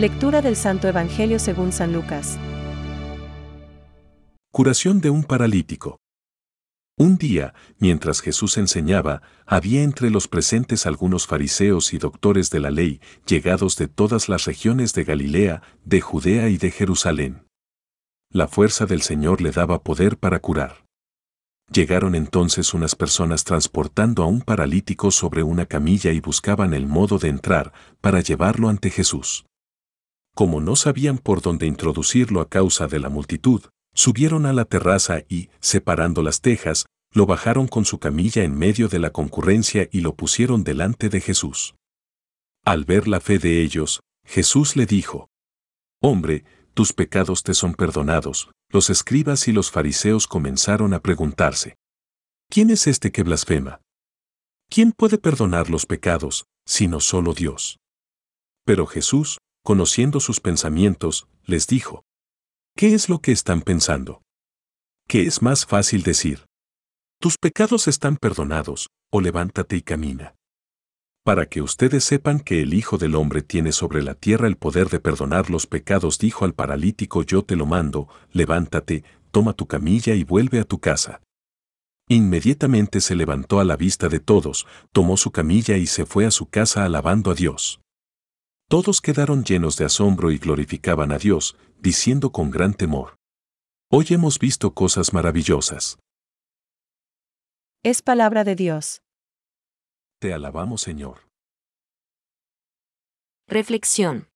Lectura del Santo Evangelio según San Lucas. Curación de un paralítico. Un día, mientras Jesús enseñaba, había entre los presentes algunos fariseos y doctores de la ley, llegados de todas las regiones de Galilea, de Judea y de Jerusalén. La fuerza del Señor le daba poder para curar. Llegaron entonces unas personas transportando a un paralítico sobre una camilla y buscaban el modo de entrar para llevarlo ante Jesús. Como no sabían por dónde introducirlo a causa de la multitud, subieron a la terraza y, separando las tejas, lo bajaron con su camilla en medio de la concurrencia y lo pusieron delante de Jesús. Al ver la fe de ellos, Jesús le dijo, Hombre, tus pecados te son perdonados. Los escribas y los fariseos comenzaron a preguntarse, ¿quién es este que blasfema? ¿Quién puede perdonar los pecados, sino solo Dios? Pero Jesús, conociendo sus pensamientos, les dijo, ¿qué es lo que están pensando? ¿Qué es más fácil decir? Tus pecados están perdonados, o levántate y camina. Para que ustedes sepan que el Hijo del Hombre tiene sobre la tierra el poder de perdonar los pecados, dijo al paralítico, yo te lo mando, levántate, toma tu camilla y vuelve a tu casa. Inmediatamente se levantó a la vista de todos, tomó su camilla y se fue a su casa alabando a Dios. Todos quedaron llenos de asombro y glorificaban a Dios, diciendo con gran temor. Hoy hemos visto cosas maravillosas. Es palabra de Dios. Te alabamos, Señor. Reflexión.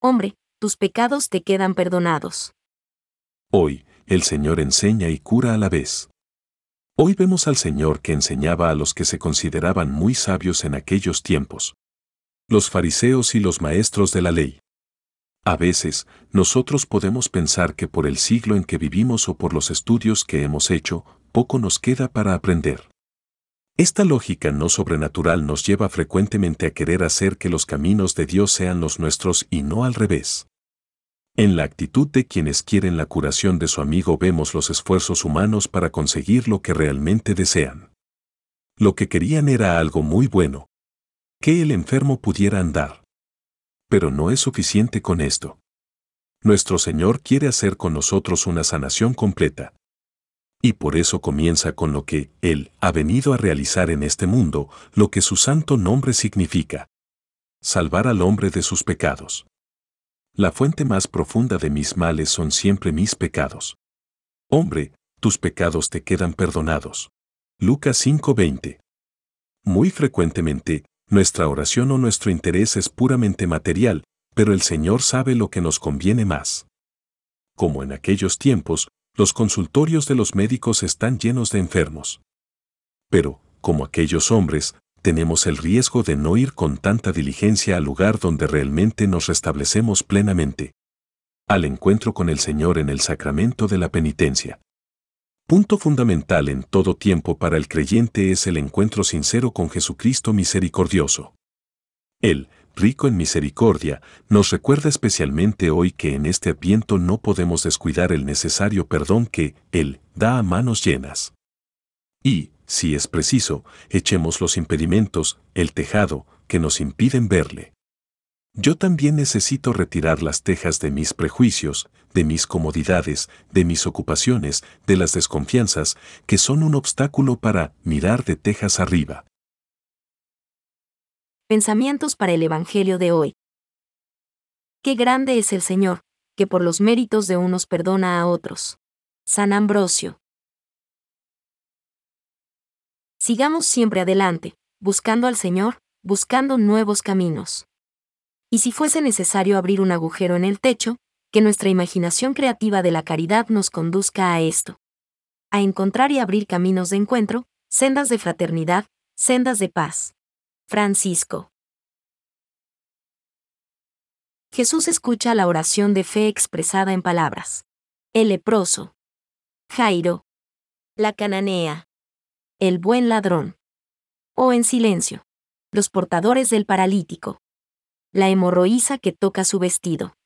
Hombre, tus pecados te quedan perdonados. Hoy, el Señor enseña y cura a la vez. Hoy vemos al Señor que enseñaba a los que se consideraban muy sabios en aquellos tiempos. Los fariseos y los maestros de la ley. A veces, nosotros podemos pensar que por el siglo en que vivimos o por los estudios que hemos hecho, poco nos queda para aprender. Esta lógica no sobrenatural nos lleva frecuentemente a querer hacer que los caminos de Dios sean los nuestros y no al revés. En la actitud de quienes quieren la curación de su amigo vemos los esfuerzos humanos para conseguir lo que realmente desean. Lo que querían era algo muy bueno. Que el enfermo pudiera andar. Pero no es suficiente con esto. Nuestro Señor quiere hacer con nosotros una sanación completa. Y por eso comienza con lo que Él ha venido a realizar en este mundo, lo que su santo nombre significa. Salvar al hombre de sus pecados. La fuente más profunda de mis males son siempre mis pecados. Hombre, tus pecados te quedan perdonados. Lucas 5:20. Muy frecuentemente, nuestra oración o nuestro interés es puramente material, pero el Señor sabe lo que nos conviene más. Como en aquellos tiempos, los consultorios de los médicos están llenos de enfermos. Pero, como aquellos hombres, tenemos el riesgo de no ir con tanta diligencia al lugar donde realmente nos restablecemos plenamente. Al encuentro con el Señor en el sacramento de la penitencia. Punto fundamental en todo tiempo para el creyente es el encuentro sincero con Jesucristo misericordioso. Él, rico en misericordia, nos recuerda especialmente hoy que en este adviento no podemos descuidar el necesario perdón que Él da a manos llenas. Y, si es preciso, echemos los impedimentos, el tejado, que nos impiden verle. Yo también necesito retirar las tejas de mis prejuicios, de mis comodidades, de mis ocupaciones, de las desconfianzas, que son un obstáculo para mirar de tejas arriba. Pensamientos para el Evangelio de hoy. Qué grande es el Señor, que por los méritos de unos perdona a otros. San Ambrosio. Sigamos siempre adelante, buscando al Señor, buscando nuevos caminos. Y si fuese necesario abrir un agujero en el techo, que nuestra imaginación creativa de la caridad nos conduzca a esto. A encontrar y abrir caminos de encuentro, sendas de fraternidad, sendas de paz. Francisco. Jesús escucha la oración de fe expresada en palabras. El leproso. Jairo. La cananea. El buen ladrón. O en silencio. Los portadores del paralítico. La hemorroísa que toca su vestido.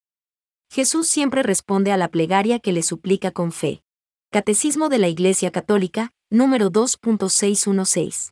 Jesús siempre responde a la plegaria que le suplica con fe. Catecismo de la Iglesia Católica, número 2.616.